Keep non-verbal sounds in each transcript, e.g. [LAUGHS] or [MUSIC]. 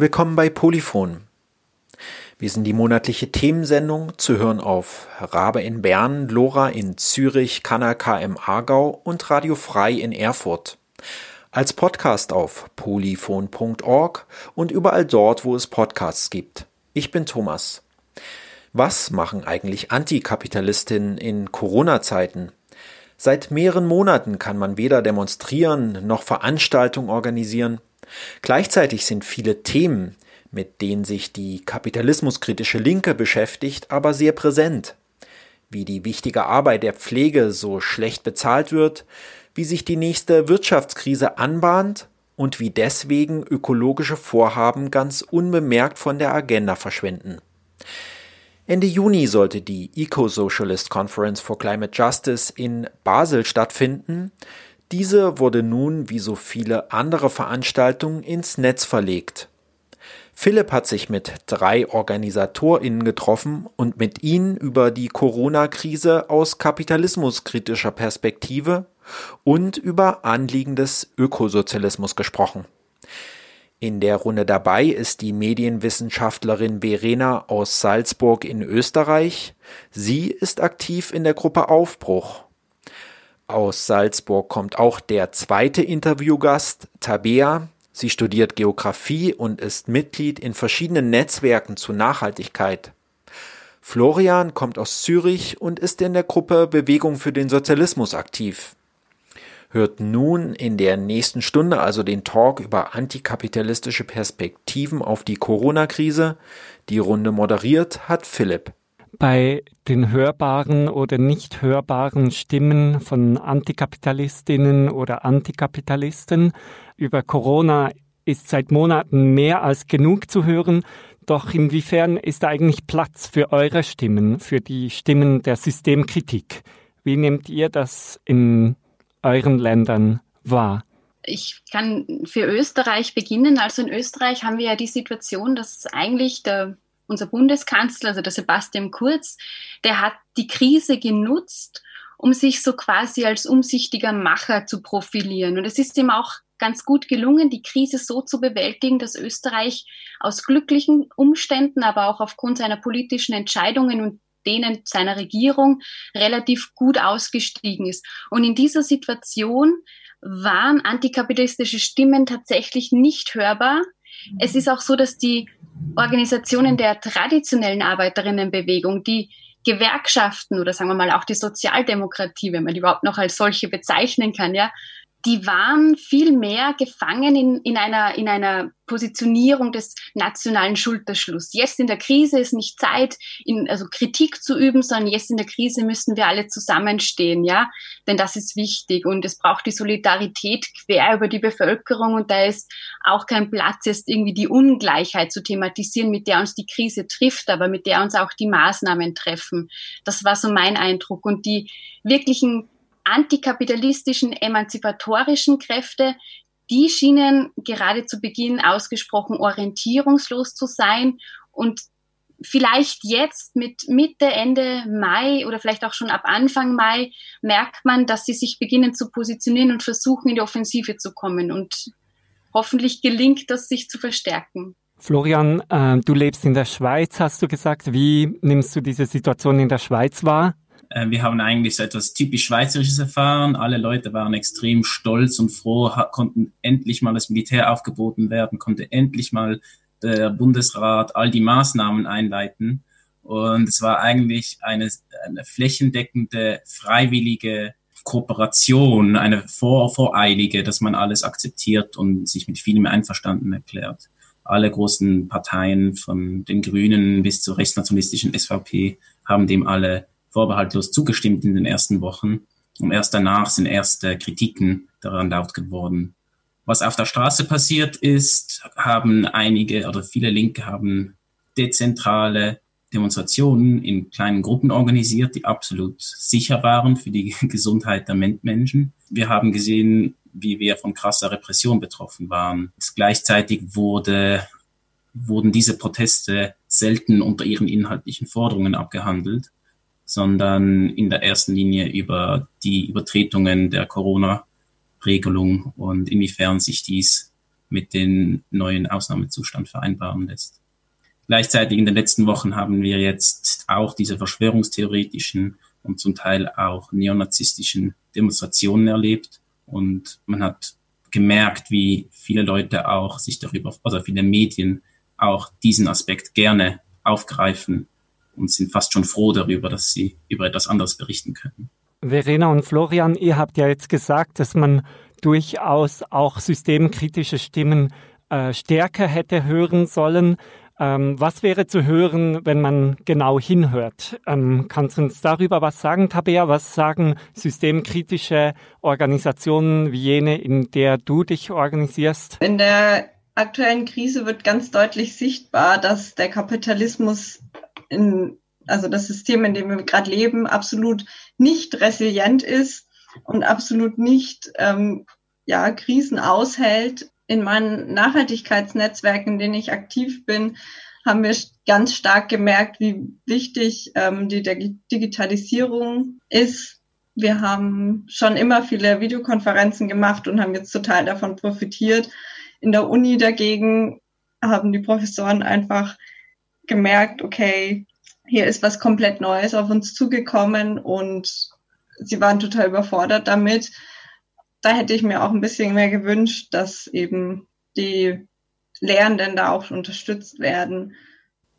Willkommen bei Polyphon. Wir sind die monatliche Themensendung zu hören auf Rabe in Bern, Lora in Zürich, Kanaka im Aargau und Radio Frei in Erfurt. Als Podcast auf polyphon.org und überall dort, wo es Podcasts gibt. Ich bin Thomas. Was machen eigentlich Antikapitalistinnen in Corona-Zeiten? Seit mehreren Monaten kann man weder demonstrieren noch Veranstaltungen organisieren. Gleichzeitig sind viele Themen, mit denen sich die kapitalismuskritische Linke beschäftigt, aber sehr präsent. Wie die wichtige Arbeit der Pflege so schlecht bezahlt wird, wie sich die nächste Wirtschaftskrise anbahnt und wie deswegen ökologische Vorhaben ganz unbemerkt von der Agenda verschwinden. Ende Juni sollte die Eco-Socialist Conference for Climate Justice in Basel stattfinden. Diese wurde nun, wie so viele andere Veranstaltungen, ins Netz verlegt. Philipp hat sich mit drei OrganisatorInnen getroffen und mit ihnen über die Corona-Krise aus kapitalismuskritischer Perspektive und über Anliegen des Ökosozialismus gesprochen. In der Runde dabei ist die Medienwissenschaftlerin Verena aus Salzburg in Österreich. Sie ist aktiv in der Gruppe Aufbruch. Aus Salzburg kommt auch der zweite Interviewgast, Tabea. Sie studiert Geographie und ist Mitglied in verschiedenen Netzwerken zu Nachhaltigkeit. Florian kommt aus Zürich und ist in der Gruppe Bewegung für den Sozialismus aktiv hört nun in der nächsten Stunde also den Talk über antikapitalistische Perspektiven auf die Corona-Krise. Die Runde moderiert hat Philipp. Bei den hörbaren oder nicht hörbaren Stimmen von Antikapitalistinnen oder Antikapitalisten über Corona ist seit Monaten mehr als genug zu hören. Doch inwiefern ist eigentlich Platz für eure Stimmen, für die Stimmen der Systemkritik? Wie nehmt ihr das in euren Ländern wahr? Ich kann für Österreich beginnen. Also in Österreich haben wir ja die Situation, dass eigentlich der, unser Bundeskanzler, also der Sebastian Kurz, der hat die Krise genutzt, um sich so quasi als umsichtiger Macher zu profilieren. Und es ist ihm auch ganz gut gelungen, die Krise so zu bewältigen, dass Österreich aus glücklichen Umständen, aber auch aufgrund seiner politischen Entscheidungen und denen seiner Regierung relativ gut ausgestiegen ist. Und in dieser Situation waren antikapitalistische Stimmen tatsächlich nicht hörbar. Es ist auch so, dass die Organisationen der traditionellen Arbeiterinnenbewegung, die Gewerkschaften oder sagen wir mal auch die Sozialdemokratie, wenn man die überhaupt noch als solche bezeichnen kann, ja, die waren viel mehr gefangen in, in, einer, in einer Positionierung des nationalen Schulterschlusses. Jetzt in der Krise ist nicht Zeit, in, also Kritik zu üben, sondern jetzt in der Krise müssen wir alle zusammenstehen, ja, denn das ist wichtig und es braucht die Solidarität quer über die Bevölkerung und da ist auch kein Platz, jetzt irgendwie die Ungleichheit zu thematisieren, mit der uns die Krise trifft, aber mit der uns auch die Maßnahmen treffen. Das war so mein Eindruck und die wirklichen antikapitalistischen, emanzipatorischen Kräfte, die schienen gerade zu Beginn ausgesprochen orientierungslos zu sein und vielleicht jetzt mit Mitte, Ende Mai oder vielleicht auch schon ab Anfang Mai merkt man, dass sie sich beginnen zu positionieren und versuchen, in die Offensive zu kommen. Und hoffentlich gelingt das, sich zu verstärken. Florian, äh, du lebst in der Schweiz, hast du gesagt. Wie nimmst du diese Situation in der Schweiz wahr? Äh, wir haben eigentlich so etwas typisch Schweizerisches erfahren. Alle Leute waren extrem stolz und froh, konnten endlich mal das Militär aufgeboten werden, konnte endlich mal der Bundesrat all die Maßnahmen einleiten. Und es war eigentlich eine, eine flächendeckende, freiwillige Kooperation, eine vor, voreilige, dass man alles akzeptiert und sich mit vielem einverstanden erklärt. Alle großen Parteien von den Grünen bis zur rechtsnationalistischen SVP haben dem alle vorbehaltlos zugestimmt in den ersten Wochen. Und erst danach sind erste Kritiken daran laut geworden. Was auf der Straße passiert ist, haben einige oder viele Linke haben dezentrale Demonstrationen in kleinen Gruppen organisiert, die absolut sicher waren für die [LAUGHS] Gesundheit der Menschen. Wir haben gesehen, wie wir von krasser Repression betroffen waren. Gleichzeitig wurde, wurden diese Proteste selten unter ihren inhaltlichen Forderungen abgehandelt sondern in der ersten Linie über die Übertretungen der Corona-Regelung und inwiefern sich dies mit dem neuen Ausnahmezustand vereinbaren lässt. Gleichzeitig in den letzten Wochen haben wir jetzt auch diese verschwörungstheoretischen und zum Teil auch neonazistischen Demonstrationen erlebt. Und man hat gemerkt, wie viele Leute auch sich darüber, oder viele Medien auch diesen Aspekt gerne aufgreifen und sind fast schon froh darüber, dass sie über etwas anderes berichten können. Verena und Florian, ihr habt ja jetzt gesagt, dass man durchaus auch systemkritische Stimmen äh, stärker hätte hören sollen. Ähm, was wäre zu hören, wenn man genau hinhört? Ähm, kannst du uns darüber was sagen, Tabea? Was sagen systemkritische Organisationen wie jene, in der du dich organisierst? In der aktuellen Krise wird ganz deutlich sichtbar, dass der Kapitalismus in, also das System, in dem wir gerade leben, absolut nicht resilient ist und absolut nicht ähm, ja, Krisen aushält in meinen Nachhaltigkeitsnetzwerken, in denen ich aktiv bin, haben wir ganz stark gemerkt, wie wichtig ähm, die Digitalisierung ist. Wir haben schon immer viele Videokonferenzen gemacht und haben jetzt total davon profitiert. In der Uni dagegen haben die Professoren einfach gemerkt, okay, hier ist was komplett Neues auf uns zugekommen und sie waren total überfordert damit da hätte ich mir auch ein bisschen mehr gewünscht, dass eben die Lehrenden da auch unterstützt werden.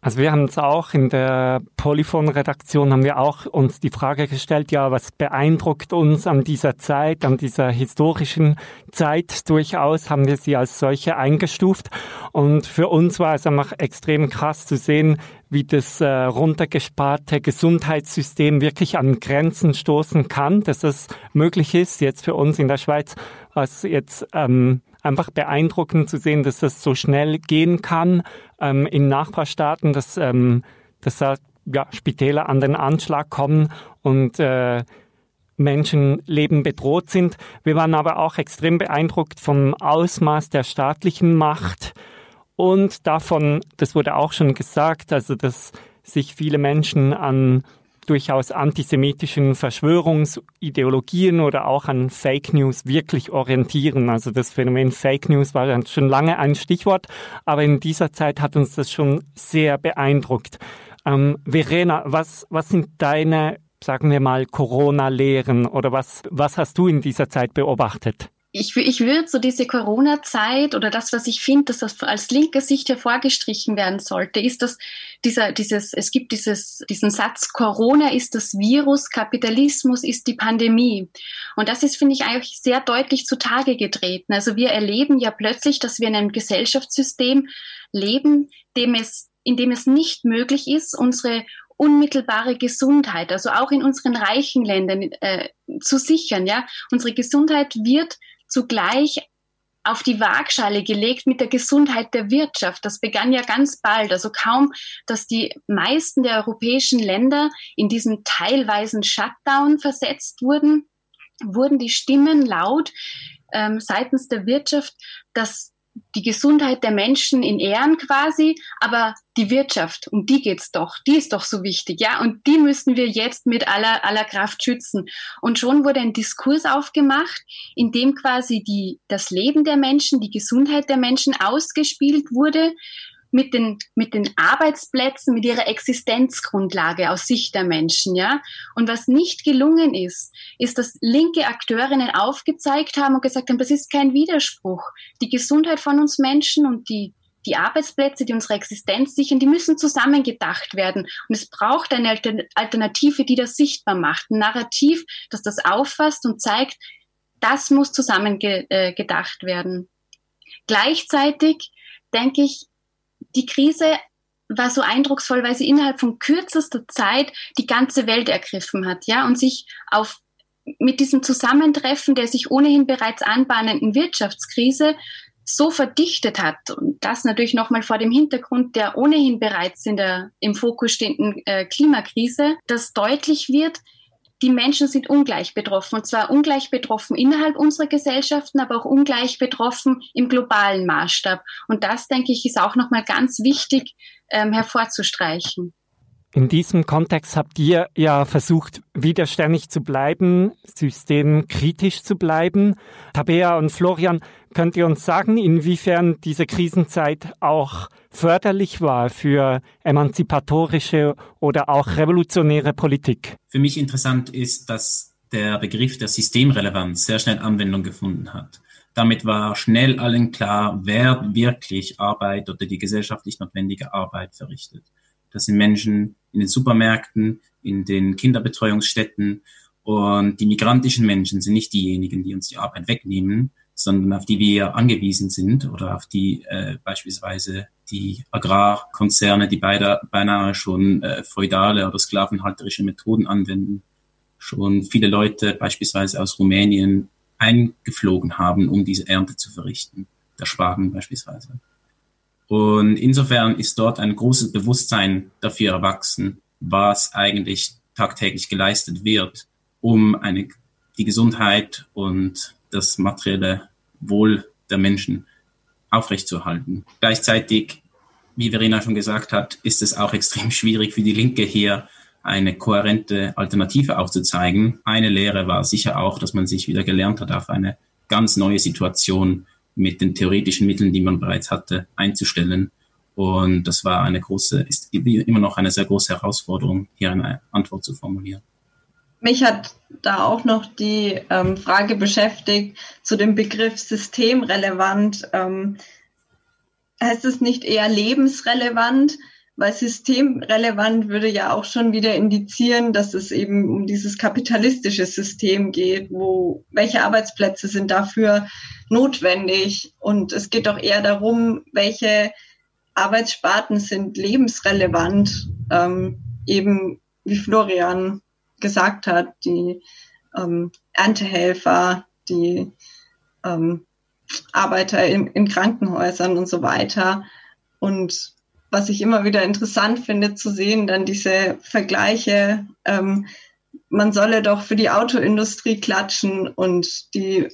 Also wir haben es auch in der Polyphon-Redaktion haben wir auch uns die Frage gestellt, ja, was beeindruckt uns an dieser Zeit, an dieser historischen Zeit durchaus, haben wir sie als solche eingestuft. Und für uns war es einfach extrem krass zu sehen, wie das äh, runtergesparte Gesundheitssystem wirklich an Grenzen stoßen kann, dass es möglich ist, jetzt für uns in der Schweiz, was jetzt ähm, einfach beeindruckend zu sehen, dass das so schnell gehen kann ähm, in Nachbarstaaten, dass, ähm, dass da ja, Spitäler an den Anschlag kommen und äh, Menschenleben bedroht sind. Wir waren aber auch extrem beeindruckt vom Ausmaß der staatlichen Macht und davon, das wurde auch schon gesagt, also dass sich viele Menschen an durchaus antisemitischen Verschwörungsideologien oder auch an Fake News wirklich orientieren. Also das Phänomen Fake News war schon lange ein Stichwort, aber in dieser Zeit hat uns das schon sehr beeindruckt. Ähm, Verena, was, was sind deine, sagen wir mal, Corona-Lehren oder was, was hast du in dieser Zeit beobachtet? Ich, ich würde so diese Corona-Zeit oder das, was ich finde, dass das als linke Sicht hervorgestrichen werden sollte, ist, dass dieser, dieses, es gibt dieses, diesen Satz, Corona ist das Virus, Kapitalismus ist die Pandemie. Und das ist, finde ich, eigentlich sehr deutlich zutage getreten. Also wir erleben ja plötzlich, dass wir in einem Gesellschaftssystem leben, dem es, in dem es nicht möglich ist, unsere unmittelbare Gesundheit, also auch in unseren reichen Ländern äh, zu sichern. Ja, unsere Gesundheit wird zugleich auf die Waagschale gelegt mit der Gesundheit der Wirtschaft. Das begann ja ganz bald. Also kaum, dass die meisten der europäischen Länder in diesen teilweisen Shutdown versetzt wurden, wurden die Stimmen laut ähm, seitens der Wirtschaft, dass die Gesundheit der Menschen in Ehren quasi, aber die Wirtschaft, um die geht's doch, die ist doch so wichtig, ja, und die müssen wir jetzt mit aller, aller Kraft schützen. Und schon wurde ein Diskurs aufgemacht, in dem quasi die, das Leben der Menschen, die Gesundheit der Menschen ausgespielt wurde, mit den, mit den Arbeitsplätzen, mit ihrer Existenzgrundlage aus Sicht der Menschen, ja. Und was nicht gelungen ist, ist, dass linke Akteurinnen aufgezeigt haben und gesagt haben, das ist kein Widerspruch. Die Gesundheit von uns Menschen und die, die Arbeitsplätze, die unsere Existenz sichern, die müssen zusammengedacht werden. Und es braucht eine Alternative, die das sichtbar macht. Ein Narrativ, das das auffasst und zeigt, das muss zusammengedacht werden. Gleichzeitig denke ich, die Krise war so eindrucksvoll, weil sie innerhalb von kürzester Zeit die ganze Welt ergriffen hat, ja, und sich auf mit diesem Zusammentreffen der sich ohnehin bereits anbahnenden Wirtschaftskrise so verdichtet hat und das natürlich nochmal vor dem Hintergrund der ohnehin bereits in der im Fokus stehenden äh, Klimakrise, dass deutlich wird, die Menschen sind ungleich betroffen. Und zwar ungleich betroffen innerhalb unserer Gesellschaften, aber auch ungleich betroffen im globalen Maßstab. Und das, denke ich, ist auch nochmal ganz wichtig ähm, hervorzustreichen. In diesem Kontext habt ihr ja versucht, widerständig zu bleiben, systemkritisch zu bleiben. Tabea und Florian, Könnt ihr uns sagen, inwiefern diese Krisenzeit auch förderlich war für emanzipatorische oder auch revolutionäre Politik? Für mich interessant ist, dass der Begriff der Systemrelevanz sehr schnell Anwendung gefunden hat. Damit war schnell allen klar, wer wirklich Arbeit oder die gesellschaftlich notwendige Arbeit verrichtet. Das sind Menschen in den Supermärkten, in den Kinderbetreuungsstätten und die migrantischen Menschen sind nicht diejenigen, die uns die Arbeit wegnehmen, sondern auf die wir angewiesen sind oder auf die äh, beispielsweise die Agrarkonzerne, die beide, beinahe schon äh, feudale oder sklavenhalterische Methoden anwenden, schon viele Leute beispielsweise aus Rumänien eingeflogen haben, um diese Ernte zu verrichten, der Spargel beispielsweise. Und insofern ist dort ein großes Bewusstsein dafür erwachsen, was eigentlich tagtäglich geleistet wird, um eine, die Gesundheit und das materielle Wohl der Menschen aufrechtzuerhalten. Gleichzeitig, wie Verena schon gesagt hat, ist es auch extrem schwierig für die Linke hier eine kohärente Alternative aufzuzeigen. Eine Lehre war sicher auch, dass man sich wieder gelernt hat, auf eine ganz neue Situation mit den theoretischen Mitteln, die man bereits hatte, einzustellen. Und das war eine große, ist immer noch eine sehr große Herausforderung, hier eine Antwort zu formulieren. Mich hat da auch noch die ähm, Frage beschäftigt zu dem Begriff systemrelevant. Ähm, heißt es nicht eher lebensrelevant? Weil systemrelevant würde ja auch schon wieder indizieren, dass es eben um dieses kapitalistische System geht, wo welche Arbeitsplätze sind dafür notwendig. Und es geht doch eher darum, welche Arbeitssparten sind lebensrelevant, ähm, eben wie Florian gesagt hat, die ähm, Erntehelfer, die ähm, Arbeiter in, in Krankenhäusern und so weiter. Und was ich immer wieder interessant finde zu sehen, dann diese Vergleiche, ähm, man solle doch für die Autoindustrie klatschen und die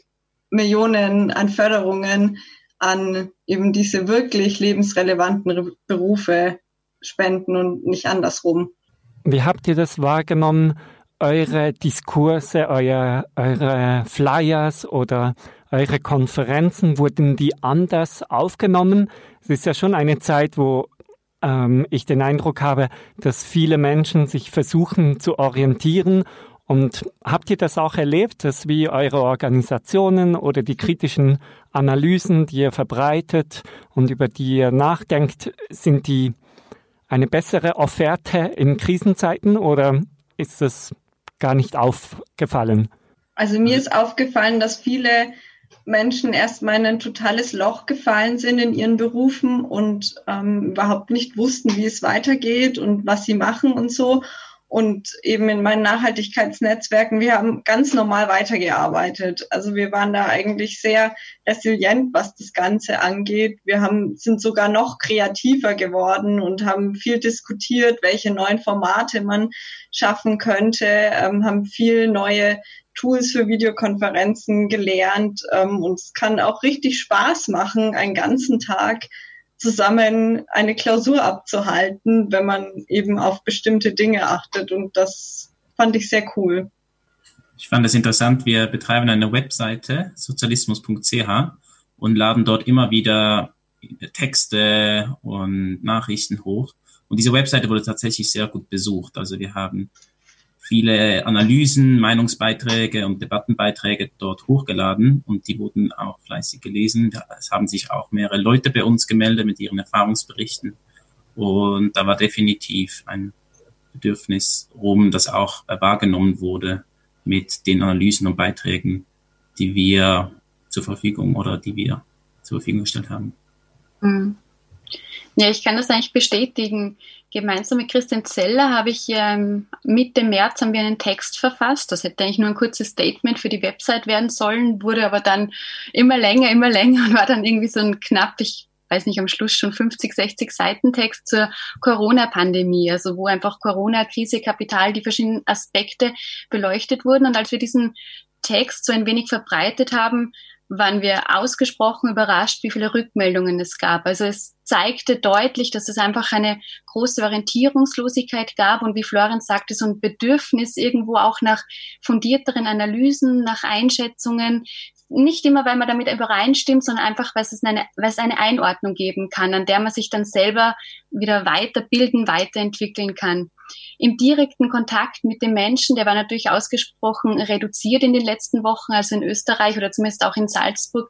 Millionen an Förderungen an eben diese wirklich lebensrelevanten Berufe spenden und nicht andersrum. Wie habt ihr das wahrgenommen? Eure Diskurse, euer, eure Flyers oder eure Konferenzen, wurden die anders aufgenommen? Es ist ja schon eine Zeit, wo ähm, ich den Eindruck habe, dass viele Menschen sich versuchen zu orientieren. Und habt ihr das auch erlebt, dass wie eure Organisationen oder die kritischen Analysen, die ihr verbreitet und über die ihr nachdenkt, sind die eine bessere Offerte in Krisenzeiten oder ist das gar nicht aufgefallen? Also mir ist aufgefallen, dass viele Menschen erstmal in ein totales Loch gefallen sind in ihren Berufen und ähm, überhaupt nicht wussten, wie es weitergeht und was sie machen und so. Und eben in meinen Nachhaltigkeitsnetzwerken, wir haben ganz normal weitergearbeitet. Also wir waren da eigentlich sehr resilient, was das Ganze angeht. Wir haben, sind sogar noch kreativer geworden und haben viel diskutiert, welche neuen Formate man schaffen könnte, ähm, haben viel neue Tools für Videokonferenzen gelernt ähm, und es kann auch richtig Spaß machen, einen ganzen Tag zusammen eine Klausur abzuhalten, wenn man eben auf bestimmte Dinge achtet und das fand ich sehr cool. Ich fand es interessant, wir betreiben eine Webseite sozialismus.ch und laden dort immer wieder Texte und Nachrichten hoch. Und diese Webseite wurde tatsächlich sehr gut besucht. Also wir haben viele Analysen, Meinungsbeiträge und Debattenbeiträge dort hochgeladen und die wurden auch fleißig gelesen. Es haben sich auch mehrere Leute bei uns gemeldet mit ihren Erfahrungsberichten und da war definitiv ein Bedürfnis rum, das auch wahrgenommen wurde mit den Analysen und Beiträgen, die wir zur Verfügung oder die wir zur Verfügung gestellt haben. Mhm. Ja, ich kann das eigentlich bestätigen. Gemeinsam mit Christian Zeller habe ich ähm, Mitte März haben wir einen Text verfasst. Das hätte eigentlich nur ein kurzes Statement für die Website werden sollen, wurde aber dann immer länger, immer länger und war dann irgendwie so ein knapp, ich weiß nicht, am Schluss schon 50, 60 Seiten Text zur Corona-Pandemie, also wo einfach Corona, Krise, Kapital, die verschiedenen Aspekte beleuchtet wurden. Und als wir diesen Text so ein wenig verbreitet haben, waren wir ausgesprochen überrascht, wie viele Rückmeldungen es gab. Also es zeigte deutlich, dass es einfach eine große Orientierungslosigkeit gab und wie Florian sagte, so ein Bedürfnis irgendwo auch nach fundierteren Analysen, nach Einschätzungen. nicht immer, weil man damit übereinstimmt, sondern einfach, weil es eine, weil es eine Einordnung geben kann, an der man sich dann selber wieder weiterbilden, weiterentwickeln kann. Im direkten Kontakt mit den Menschen, der war natürlich ausgesprochen reduziert in den letzten Wochen, also in Österreich oder zumindest auch in Salzburg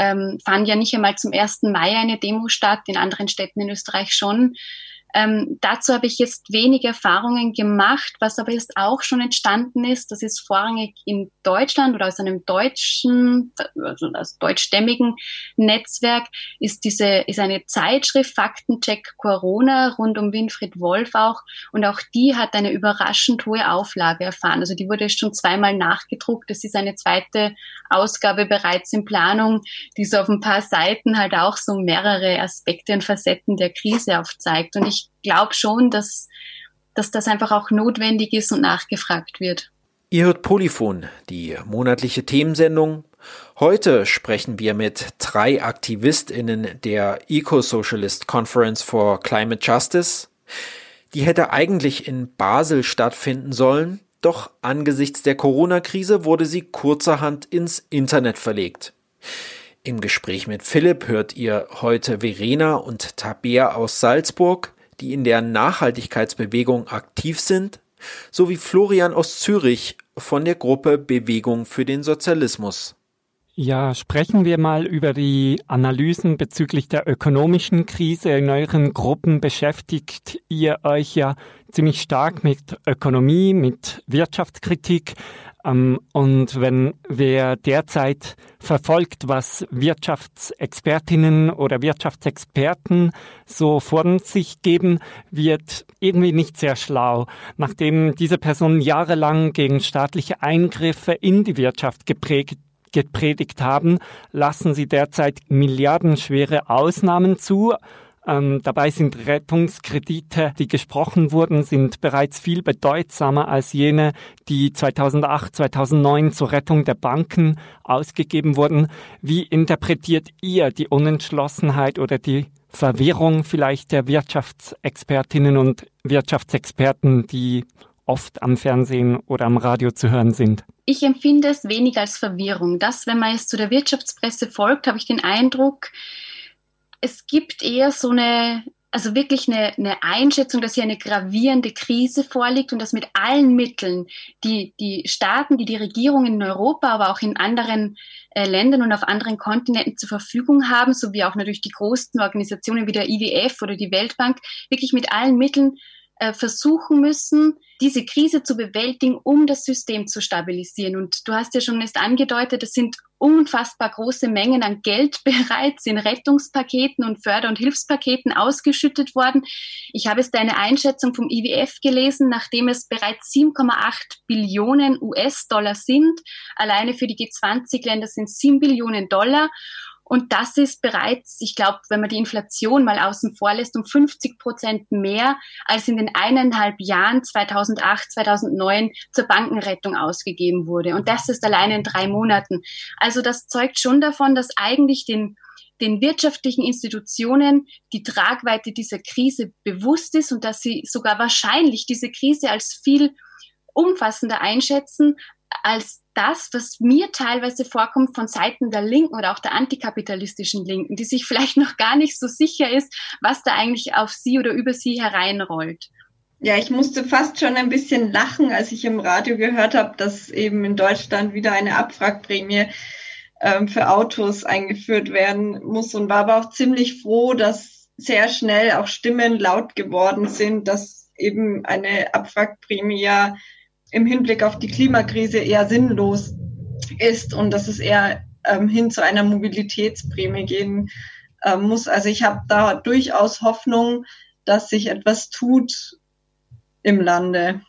ähm, fand ja nicht einmal zum 1. Mai eine Demo statt, in anderen Städten in Österreich schon. Ähm, dazu habe ich jetzt wenig Erfahrungen gemacht, was aber jetzt auch schon entstanden ist. Das ist vorrangig in Deutschland oder aus einem deutschen, also aus deutschstämmigen Netzwerk, ist diese, ist eine Zeitschrift Faktencheck Corona rund um Winfried Wolf auch. Und auch die hat eine überraschend hohe Auflage erfahren. Also die wurde schon zweimal nachgedruckt. Es ist eine zweite Ausgabe bereits in Planung, die so auf ein paar Seiten halt auch so mehrere Aspekte und Facetten der Krise aufzeigt. Und ich glaube schon, dass, dass das einfach auch notwendig ist und nachgefragt wird. Ihr hört Polyphon, die monatliche Themensendung. Heute sprechen wir mit drei AktivistInnen der Eco-Socialist Conference for Climate Justice. Die hätte eigentlich in Basel stattfinden sollen, doch angesichts der Corona-Krise wurde sie kurzerhand ins Internet verlegt. Im Gespräch mit Philipp hört ihr heute Verena und Tabea aus Salzburg, die in der Nachhaltigkeitsbewegung aktiv sind, sowie Florian aus Zürich von der Gruppe Bewegung für den Sozialismus. Ja, sprechen wir mal über die Analysen bezüglich der ökonomischen Krise. In euren Gruppen beschäftigt ihr euch ja ziemlich stark mit Ökonomie, mit Wirtschaftskritik. Ähm, und wenn wer derzeit verfolgt, was Wirtschaftsexpertinnen oder Wirtschaftsexperten so von sich geben, wird irgendwie nicht sehr schlau. Nachdem diese Personen jahrelang gegen staatliche Eingriffe in die Wirtschaft geprägt gepredigt haben, lassen sie derzeit milliardenschwere Ausnahmen zu, ähm, dabei sind Rettungskredite, die gesprochen wurden, sind bereits viel bedeutsamer als jene, die 2008, 2009 zur Rettung der Banken ausgegeben wurden. Wie interpretiert ihr die Unentschlossenheit oder die Verwirrung vielleicht der Wirtschaftsexpertinnen und Wirtschaftsexperten, die oft am Fernsehen oder am Radio zu hören sind? Ich empfinde es weniger als Verwirrung. Das, wenn man jetzt zu der Wirtschaftspresse folgt, habe ich den Eindruck, es gibt eher so eine, also wirklich eine, eine Einschätzung, dass hier eine gravierende Krise vorliegt und dass mit allen Mitteln die, die Staaten, die die Regierungen in Europa, aber auch in anderen äh, Ländern und auf anderen Kontinenten zur Verfügung haben, sowie auch natürlich die großen Organisationen wie der IWF oder die Weltbank, wirklich mit allen Mitteln äh, versuchen müssen, diese Krise zu bewältigen, um das System zu stabilisieren. Und du hast ja schon erst angedeutet, es sind unfassbar große Mengen an Geld [LAUGHS] bereits in Rettungspaketen und Förder- und Hilfspaketen ausgeschüttet worden. Ich habe jetzt eine Einschätzung vom IWF gelesen, nachdem es bereits 7,8 Billionen US-Dollar sind. Alleine für die G20-Länder sind 7 Billionen Dollar. Und das ist bereits, ich glaube, wenn man die Inflation mal außen vor lässt, um 50 Prozent mehr als in den eineinhalb Jahren 2008, 2009 zur Bankenrettung ausgegeben wurde. Und das ist allein in drei Monaten. Also das zeugt schon davon, dass eigentlich den den wirtschaftlichen Institutionen die Tragweite dieser Krise bewusst ist und dass sie sogar wahrscheinlich diese Krise als viel umfassender einschätzen als das, was mir teilweise vorkommt von Seiten der Linken oder auch der antikapitalistischen Linken, die sich vielleicht noch gar nicht so sicher ist, was da eigentlich auf sie oder über sie hereinrollt. Ja, ich musste fast schon ein bisschen lachen, als ich im Radio gehört habe, dass eben in Deutschland wieder eine Abwrackprämie ähm, für Autos eingeführt werden muss und war aber auch ziemlich froh, dass sehr schnell auch Stimmen laut geworden sind, dass eben eine Abwrackprämie ja im Hinblick auf die Klimakrise eher sinnlos ist und dass es eher ähm, hin zu einer Mobilitätsprämie gehen äh, muss. Also ich habe da durchaus Hoffnung, dass sich etwas tut im Lande.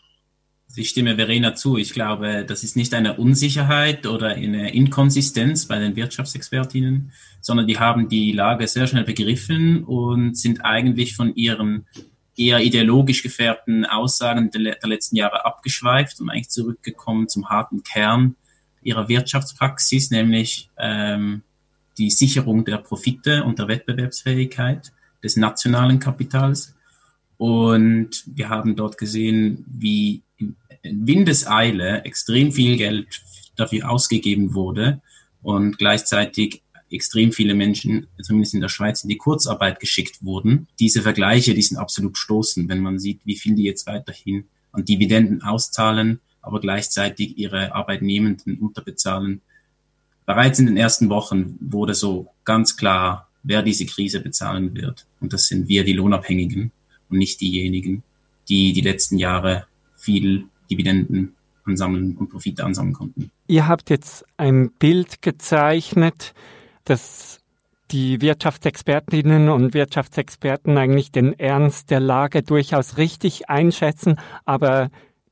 Ich stimme Verena zu. Ich glaube, das ist nicht eine Unsicherheit oder eine Inkonsistenz bei den Wirtschaftsexpertinnen, sondern die haben die Lage sehr schnell begriffen und sind eigentlich von ihren eher ideologisch gefärbten Aussagen der, der letzten Jahre abgeschweift und eigentlich zurückgekommen zum harten Kern ihrer Wirtschaftspraxis, nämlich ähm, die Sicherung der Profite und der Wettbewerbsfähigkeit des nationalen Kapitals. Und wir haben dort gesehen, wie in Windeseile extrem viel Geld dafür ausgegeben wurde, und gleichzeitig extrem viele Menschen, zumindest in der Schweiz, in die Kurzarbeit geschickt wurden. Diese Vergleiche, die sind absolut stoßen, wenn man sieht, wie viel die jetzt weiterhin an Dividenden auszahlen, aber gleichzeitig ihre Arbeitnehmenden unterbezahlen. Bereits in den ersten Wochen wurde so ganz klar, wer diese Krise bezahlen wird. Und das sind wir, die Lohnabhängigen, und nicht diejenigen, die die letzten Jahre viel Dividenden ansammeln und Profite ansammeln konnten. Ihr habt jetzt ein Bild gezeichnet, das die Wirtschaftsexpertinnen und Wirtschaftsexperten eigentlich den Ernst der Lage durchaus richtig einschätzen, aber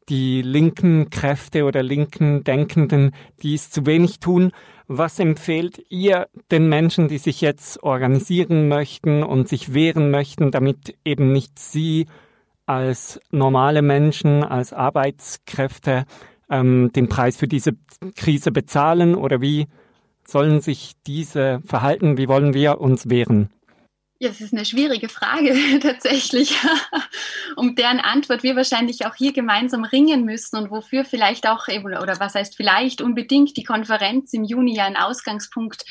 die linken Kräfte oder linken Denkenden dies zu wenig tun. Was empfehlt ihr den Menschen, die sich jetzt organisieren möchten und sich wehren möchten, damit eben nicht sie als normale Menschen, als Arbeitskräfte ähm, den Preis für diese Krise bezahlen oder wie sollen sich diese verhalten? Wie wollen wir uns wehren? Ja, das ist eine schwierige Frage [LAUGHS] tatsächlich, [LAUGHS] um deren Antwort wir wahrscheinlich auch hier gemeinsam ringen müssen und wofür vielleicht auch, oder was heißt vielleicht unbedingt die Konferenz im Juni ja ein Ausgangspunkt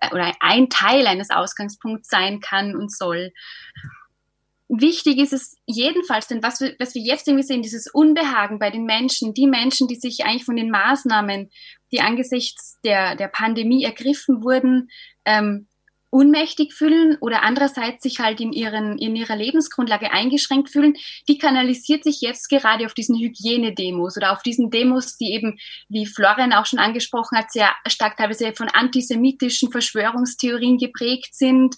äh, oder ein Teil eines Ausgangspunkts sein kann und soll. Wichtig ist es jedenfalls, denn was wir, was wir jetzt irgendwie sehen, dieses Unbehagen bei den Menschen, die Menschen, die sich eigentlich von den Maßnahmen, die angesichts der, der Pandemie ergriffen wurden, ähm, unmächtig fühlen oder andererseits sich halt in, ihren, in ihrer Lebensgrundlage eingeschränkt fühlen, die kanalisiert sich jetzt gerade auf diesen Hygienedemos oder auf diesen Demos, die eben, wie Florian auch schon angesprochen hat, sehr stark teilweise von antisemitischen Verschwörungstheorien geprägt sind.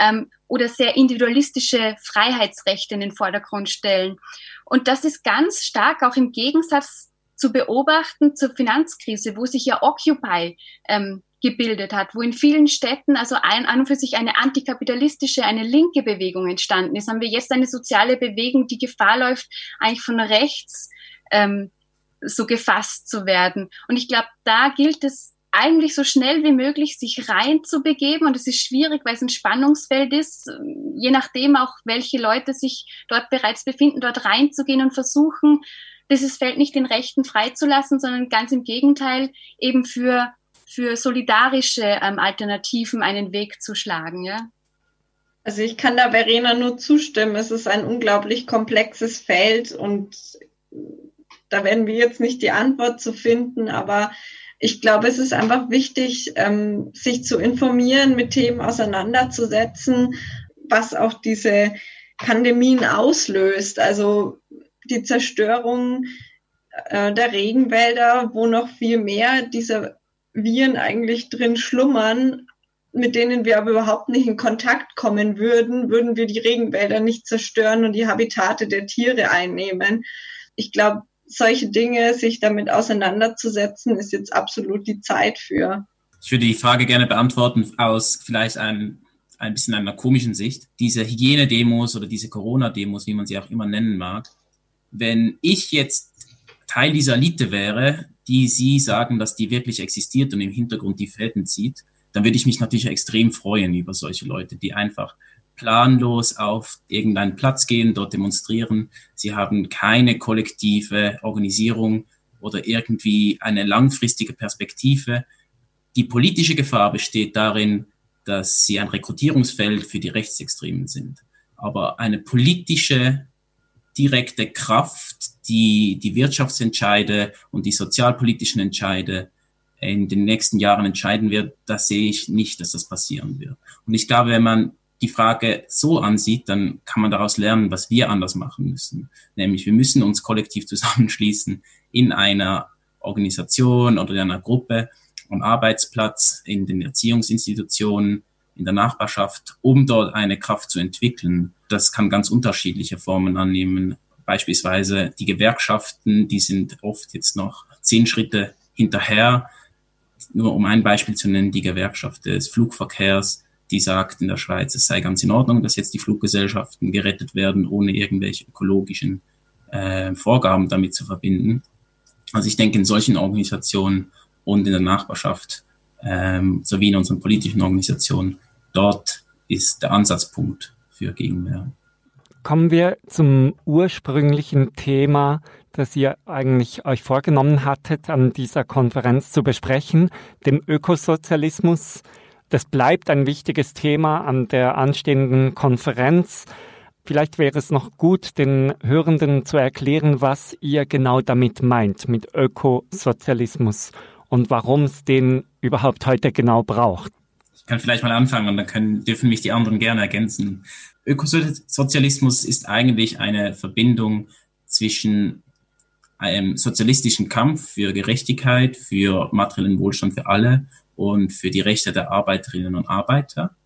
Ähm, oder sehr individualistische Freiheitsrechte in den Vordergrund stellen. Und das ist ganz stark auch im Gegensatz zu beobachten zur Finanzkrise, wo sich ja Occupy ähm, gebildet hat, wo in vielen Städten also ein, an und für sich eine antikapitalistische, eine linke Bewegung entstanden ist, haben wir jetzt eine soziale Bewegung, die Gefahr läuft, eigentlich von rechts ähm, so gefasst zu werden. Und ich glaube, da gilt es eigentlich so schnell wie möglich sich reinzubegeben. Und es ist schwierig, weil es ein Spannungsfeld ist, je nachdem auch, welche Leute sich dort bereits befinden, dort reinzugehen und versuchen, dieses Feld nicht den Rechten freizulassen, sondern ganz im Gegenteil eben für für solidarische ähm, Alternativen einen Weg zu schlagen, ja? Also ich kann da Verena nur zustimmen. Es ist ein unglaublich komplexes Feld und da werden wir jetzt nicht die Antwort zu finden, aber ich glaube, es ist einfach wichtig, ähm, sich zu informieren, mit Themen auseinanderzusetzen, was auch diese Pandemien auslöst. Also die Zerstörung äh, der Regenwälder, wo noch viel mehr dieser Viren eigentlich drin schlummern, mit denen wir aber überhaupt nicht in Kontakt kommen würden, würden wir die Regenwälder nicht zerstören und die Habitate der Tiere einnehmen. Ich glaube, solche Dinge, sich damit auseinanderzusetzen, ist jetzt absolut die Zeit für. Ich würde die Frage gerne beantworten aus vielleicht einem ein bisschen einer komischen Sicht. Diese Hygienedemos oder diese Corona-Demos, wie man sie auch immer nennen mag. Wenn ich jetzt Teil dieser Elite wäre, die Sie sagen, dass die wirklich existiert und im Hintergrund die Fäden zieht, dann würde ich mich natürlich extrem freuen über solche Leute, die einfach planlos auf irgendeinen Platz gehen, dort demonstrieren. Sie haben keine kollektive Organisierung oder irgendwie eine langfristige Perspektive. Die politische Gefahr besteht darin, dass sie ein Rekrutierungsfeld für die Rechtsextremen sind. Aber eine politische direkte Kraft, die die Wirtschaftsentscheide und die sozialpolitischen Entscheide in den nächsten Jahren entscheiden wird, da sehe ich nicht, dass das passieren wird. Und ich glaube, wenn man die Frage so ansieht, dann kann man daraus lernen, was wir anders machen müssen. Nämlich, wir müssen uns kollektiv [LAUGHS] zusammenschließen in einer Organisation oder in einer Gruppe, am Arbeitsplatz, in den Erziehungsinstitutionen, in der Nachbarschaft, um dort eine Kraft zu entwickeln. Das kann ganz unterschiedliche Formen annehmen. Beispielsweise die Gewerkschaften, die sind oft jetzt noch zehn Schritte hinterher. Nur um ein Beispiel zu nennen, die Gewerkschaft des Flugverkehrs, die sagt in der Schweiz, es sei ganz in Ordnung, dass jetzt die Fluggesellschaften gerettet werden, ohne irgendwelche ökologischen äh, Vorgaben damit zu verbinden. Also ich denke, in solchen Organisationen und in der Nachbarschaft ähm, sowie in unseren politischen Organisationen, dort ist der Ansatzpunkt für Gegenwehr. Kommen wir zum ursprünglichen Thema das ihr eigentlich euch vorgenommen hattet, an dieser Konferenz zu besprechen, dem Ökosozialismus. Das bleibt ein wichtiges Thema an der anstehenden Konferenz. Vielleicht wäre es noch gut, den Hörenden zu erklären, was ihr genau damit meint, mit Ökosozialismus und warum es den überhaupt heute genau braucht. Ich kann vielleicht mal anfangen und dann können, dürfen mich die anderen gerne ergänzen. Ökosozialismus ist eigentlich eine Verbindung zwischen einem sozialistischen Kampf für Gerechtigkeit, für materiellen Wohlstand für alle und für die Rechte der Arbeiterinnen und Arbeiter,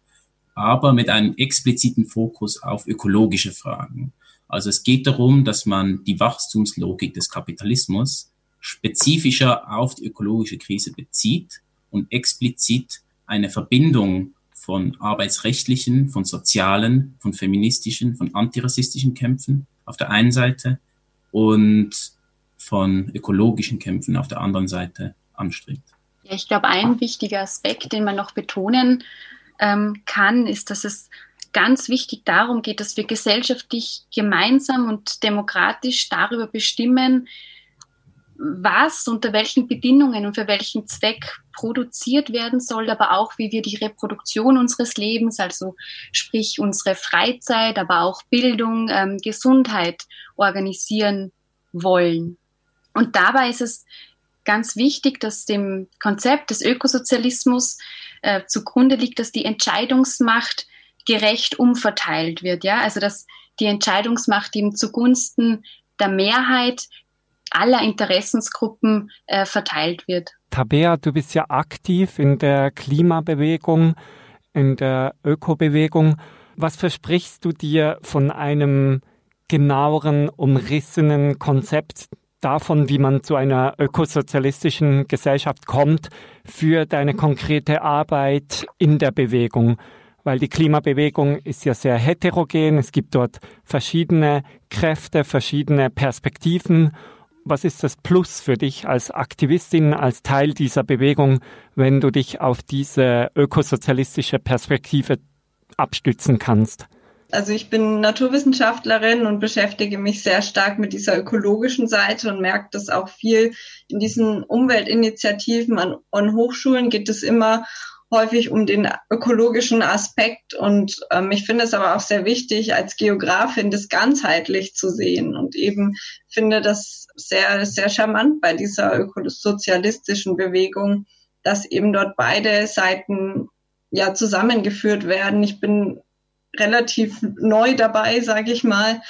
aber mit einem expliziten Fokus auf ökologische Fragen. Also es geht darum, dass man die Wachstumslogik des Kapitalismus spezifischer auf die ökologische Krise bezieht und explizit eine Verbindung von arbeitsrechtlichen, von sozialen, von feministischen, von antirassistischen Kämpfen auf der einen Seite und von ökologischen Kämpfen auf der anderen Seite anstrebt. Ja, ich glaube, ein wichtiger Aspekt, den man noch betonen ähm, kann, ist, dass es ganz wichtig darum geht, dass wir gesellschaftlich gemeinsam und demokratisch darüber bestimmen, was unter welchen Bedingungen und für welchen Zweck produziert werden soll, aber auch wie wir die Reproduktion unseres Lebens, also sprich unsere Freizeit, aber auch Bildung, ähm, Gesundheit organisieren wollen. Und dabei ist es ganz wichtig, dass dem Konzept des Ökosozialismus äh, zugrunde liegt, dass die Entscheidungsmacht gerecht umverteilt wird, ja, also dass die Entscheidungsmacht eben zugunsten der Mehrheit aller Interessensgruppen äh, verteilt wird. Tabea, du bist ja aktiv in der Klimabewegung, in der Ökobewegung. Was versprichst du dir von einem genaueren, umrissenen Konzept davon, wie man zu einer ökosozialistischen Gesellschaft kommt, für deine konkrete Arbeit in der Bewegung? Weil die Klimabewegung ist ja sehr heterogen. Es gibt dort verschiedene Kräfte, verschiedene Perspektiven was ist das Plus für dich als Aktivistin, als Teil dieser Bewegung, wenn du dich auf diese ökosozialistische Perspektive abstützen kannst? Also ich bin Naturwissenschaftlerin und beschäftige mich sehr stark mit dieser ökologischen Seite und merke das auch viel in diesen Umweltinitiativen an, an Hochschulen geht es immer häufig um den ökologischen Aspekt. Und ähm, ich finde es aber auch sehr wichtig, als Geografin das ganzheitlich zu sehen und eben finde das sehr, sehr charmant bei dieser ökosozialistischen Bewegung, dass eben dort beide Seiten ja zusammengeführt werden. Ich bin relativ neu dabei, sage ich mal,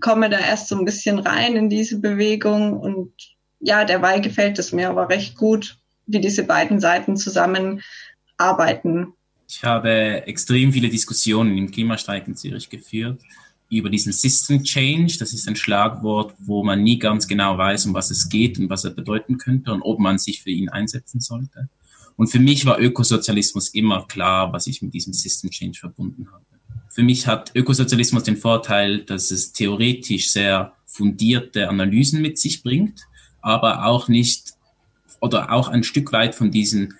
komme da erst so ein bisschen rein in diese Bewegung und ja, derweil gefällt es mir aber recht gut, wie diese beiden Seiten zusammen arbeiten. Ich habe extrem viele Diskussionen im Klimastreik in Zürich geführt über diesen System Change. Das ist ein Schlagwort, wo man nie ganz genau weiß, um was es geht und was er bedeuten könnte und ob man sich für ihn einsetzen sollte. Und für mich war Ökosozialismus immer klar, was ich mit diesem System Change verbunden habe. Für mich hat Ökosozialismus den Vorteil, dass es theoretisch sehr fundierte Analysen mit sich bringt, aber auch nicht oder auch ein Stück weit von diesen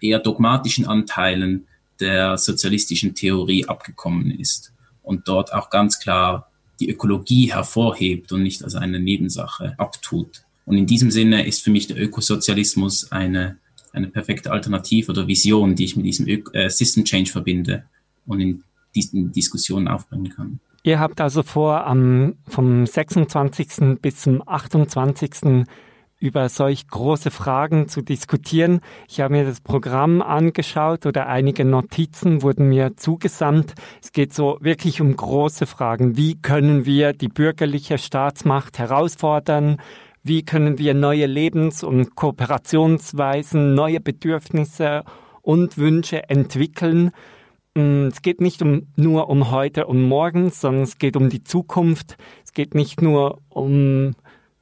eher dogmatischen Anteilen der sozialistischen Theorie abgekommen ist und dort auch ganz klar die Ökologie hervorhebt und nicht als eine Nebensache abtut. Und in diesem Sinne ist für mich der Ökosozialismus eine, eine perfekte Alternative oder Vision, die ich mit diesem Ö äh, System Change verbinde und in diesen Diskussionen aufbringen kann. Ihr habt also vor, am, vom 26. bis zum 28 über solch große Fragen zu diskutieren. Ich habe mir das Programm angeschaut oder einige Notizen wurden mir zugesandt. Es geht so wirklich um große Fragen. Wie können wir die bürgerliche Staatsmacht herausfordern? Wie können wir neue Lebens- und Kooperationsweisen, neue Bedürfnisse und Wünsche entwickeln? Mm, es geht nicht um, nur um heute und morgen, sondern es geht um die Zukunft. Es geht nicht nur um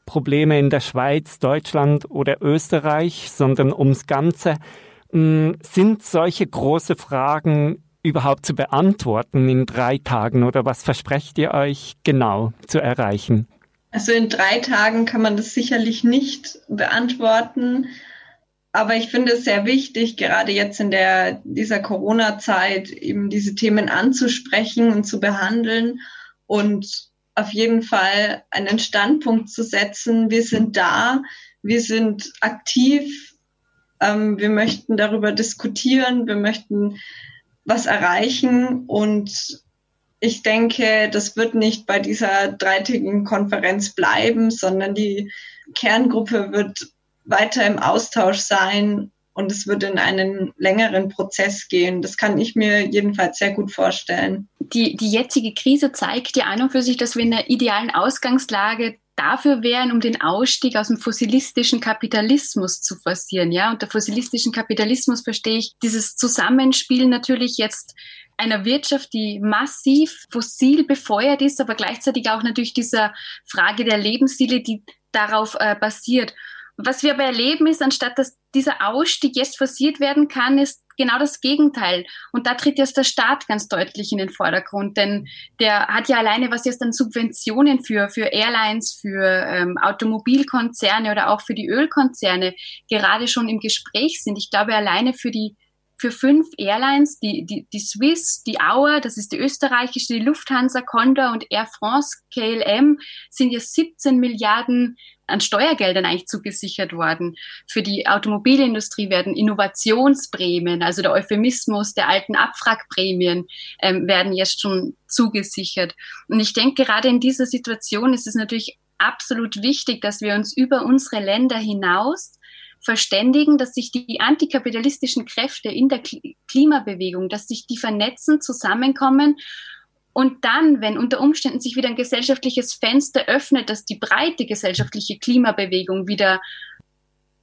Probleme in der Schweiz, Deutschland oder Österreich, sondern ums Ganze. Hm, sind solche große Fragen überhaupt zu beantworten in drei Tagen oder was versprecht ihr euch genau zu erreichen? Also in drei Tagen kann man das sicherlich nicht beantworten. Aber ich finde es sehr wichtig, gerade jetzt in der, dieser Corona-Zeit eben diese Themen anzusprechen und zu behandeln und auf jeden Fall einen Standpunkt zu setzen. Wir sind da, wir sind aktiv, ähm, wir möchten darüber diskutieren, wir möchten was erreichen und ich denke, das wird nicht bei dieser dreitägigen Konferenz bleiben, sondern die Kerngruppe wird weiter im Austausch sein und es wird in einen längeren Prozess gehen. Das kann ich mir jedenfalls sehr gut vorstellen. Die, die jetzige Krise zeigt ja an und für sich, dass wir in einer idealen Ausgangslage dafür wären, um den Ausstieg aus dem fossilistischen Kapitalismus zu forcieren. Ja, unter fossilistischen Kapitalismus verstehe ich dieses Zusammenspiel natürlich jetzt einer Wirtschaft, die massiv fossil befeuert ist, aber gleichzeitig auch natürlich dieser Frage der Lebensstile, die darauf äh, basiert. Was wir aber erleben ist, anstatt dass dieser Ausstieg jetzt forciert werden kann, ist genau das Gegenteil. Und da tritt jetzt der Staat ganz deutlich in den Vordergrund, denn der hat ja alleine, was jetzt an Subventionen für, für Airlines, für ähm, Automobilkonzerne oder auch für die Ölkonzerne gerade schon im Gespräch sind. Ich glaube, alleine für die für fünf Airlines, die, die, die Swiss, die Auer, das ist die österreichische, die Lufthansa, Condor und Air France, KLM, sind jetzt 17 Milliarden an Steuergeldern eigentlich zugesichert worden. Für die Automobilindustrie werden Innovationsprämien, also der Euphemismus der alten Abwrackprämien, ähm, werden jetzt schon zugesichert. Und ich denke, gerade in dieser Situation ist es natürlich absolut wichtig, dass wir uns über unsere Länder hinaus verständigen, dass sich die antikapitalistischen Kräfte in der Klimabewegung, dass sich die vernetzen, zusammenkommen und dann, wenn unter Umständen sich wieder ein gesellschaftliches Fenster öffnet, dass die breite gesellschaftliche Klimabewegung wieder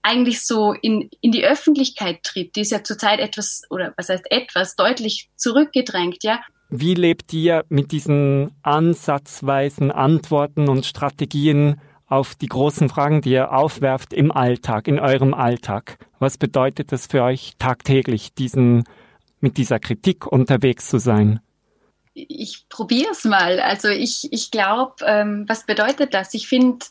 eigentlich so in, in die Öffentlichkeit tritt, die ist ja zurzeit etwas, oder was heißt etwas, deutlich zurückgedrängt, ja. Wie lebt ihr mit diesen ansatzweisen Antworten und Strategien auf die großen Fragen, die ihr aufwerft im Alltag, in eurem Alltag? Was bedeutet es für euch tagtäglich, diesen, mit dieser Kritik unterwegs zu sein? Ich probiere es mal. Also ich, ich glaube, ähm, was bedeutet das? Ich finde,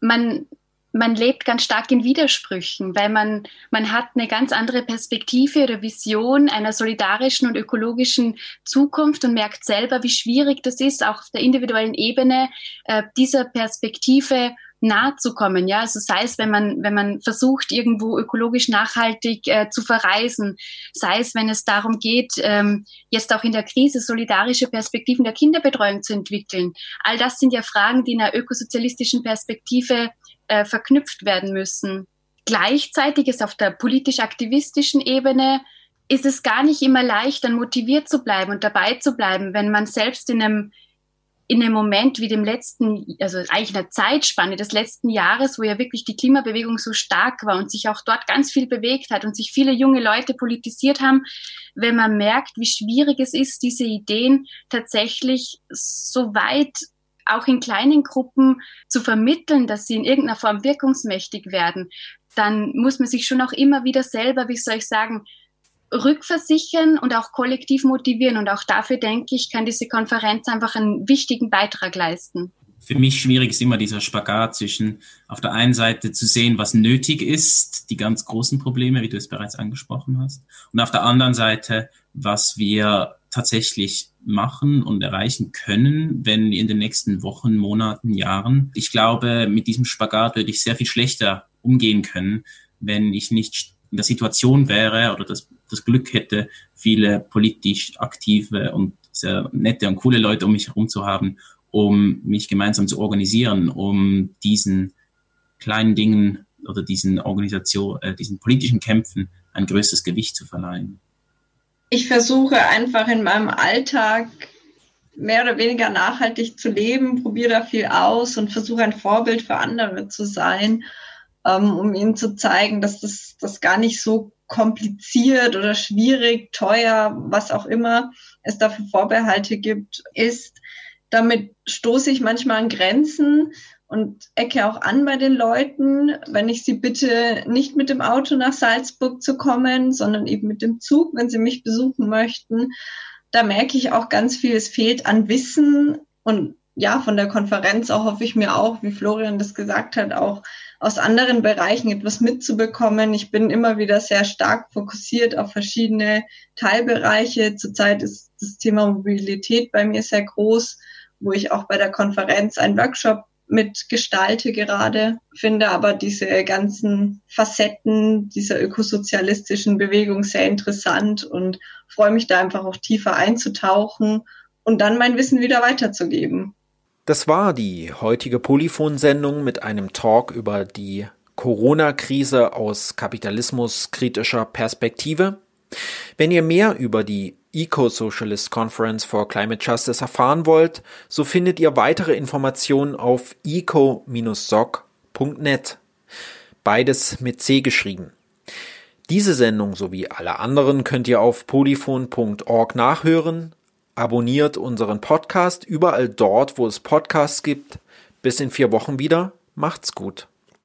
man, man lebt ganz stark in Widersprüchen, weil man, man hat eine ganz andere Perspektive oder Vision einer solidarischen und ökologischen Zukunft und merkt selber, wie schwierig das ist, auch auf der individuellen Ebene äh, dieser Perspektive nahe zu kommen. Ja, also sei es, wenn man, wenn man versucht, irgendwo ökologisch nachhaltig äh, zu verreisen, sei es, wenn es darum geht, ähm, jetzt auch in der Krise solidarische Perspektiven der Kinderbetreuung zu entwickeln. All das sind ja Fragen, die in einer ökosozialistischen Perspektive äh, verknüpft werden müssen. Gleichzeitig ist auf der politisch-aktivistischen Ebene ist es gar nicht immer leicht, dann motiviert zu bleiben und dabei zu bleiben, wenn man selbst in einem in einem Moment wie dem letzten, also eigentlich einer Zeitspanne des letzten Jahres, wo ja wirklich die Klimabewegung so stark war und sich auch dort ganz viel bewegt hat und sich viele junge Leute politisiert haben, wenn man merkt, wie schwierig es ist, diese Ideen tatsächlich so weit auch in kleinen Gruppen zu vermitteln, dass sie in irgendeiner Form wirkungsmächtig werden, dann muss man sich schon auch immer wieder selber, wie soll ich sagen, rückversichern und auch kollektiv motivieren. Und auch dafür, denke ich, kann diese Konferenz einfach einen wichtigen Beitrag leisten. Für mich schwierig ist immer dieser Spagat zwischen auf der einen Seite zu sehen, was nötig ist, die ganz großen Probleme, wie du es bereits angesprochen hast, und auf der anderen Seite, was wir tatsächlich machen und erreichen können, wenn in den nächsten Wochen, Monaten, Jahren. Ich glaube, mit diesem Spagat würde ich sehr viel schlechter umgehen können, wenn ich nicht in der Situation wäre oder das, das Glück hätte, viele politisch aktive und sehr nette und coole Leute um mich herum zu haben, um mich gemeinsam zu organisieren, um diesen kleinen Dingen oder diesen Organisation, äh, diesen politischen Kämpfen ein größeres Gewicht zu verleihen. Ich versuche einfach in meinem Alltag mehr oder weniger nachhaltig zu leben, probiere da viel aus und versuche ein Vorbild für andere zu sein ähm, um ihnen zu zeigen, dass das, das gar nicht so kompliziert oder schwierig, teuer, was auch immer es dafür Vorbehalte gibt, ist. Damit stoße ich manchmal an Grenzen und ecke auch an bei den Leuten, wenn ich sie bitte, nicht mit dem Auto nach Salzburg zu kommen, sondern eben mit dem Zug, wenn sie mich besuchen möchten. Da merke ich auch ganz viel, es fehlt an Wissen und ja, von der Konferenz auch hoffe ich mir auch, wie Florian das gesagt hat, auch aus anderen Bereichen etwas mitzubekommen. Ich bin immer wieder sehr stark fokussiert auf verschiedene Teilbereiche. Zurzeit ist das Thema Mobilität bei mir sehr groß wo ich auch bei der Konferenz einen Workshop mitgestalte gerade, finde aber diese ganzen Facetten dieser ökosozialistischen Bewegung sehr interessant und freue mich da einfach auch tiefer einzutauchen und dann mein Wissen wieder weiterzugeben. Das war die heutige Polyphon-Sendung mit einem Talk über die Corona-Krise aus kapitalismuskritischer Perspektive. Wenn ihr mehr über die Eco-Socialist Conference for Climate Justice erfahren wollt, so findet ihr weitere Informationen auf eco-soc.net. Beides mit C geschrieben. Diese Sendung sowie alle anderen könnt ihr auf polyphon.org nachhören. Abonniert unseren Podcast überall dort, wo es Podcasts gibt. Bis in vier Wochen wieder. Macht's gut.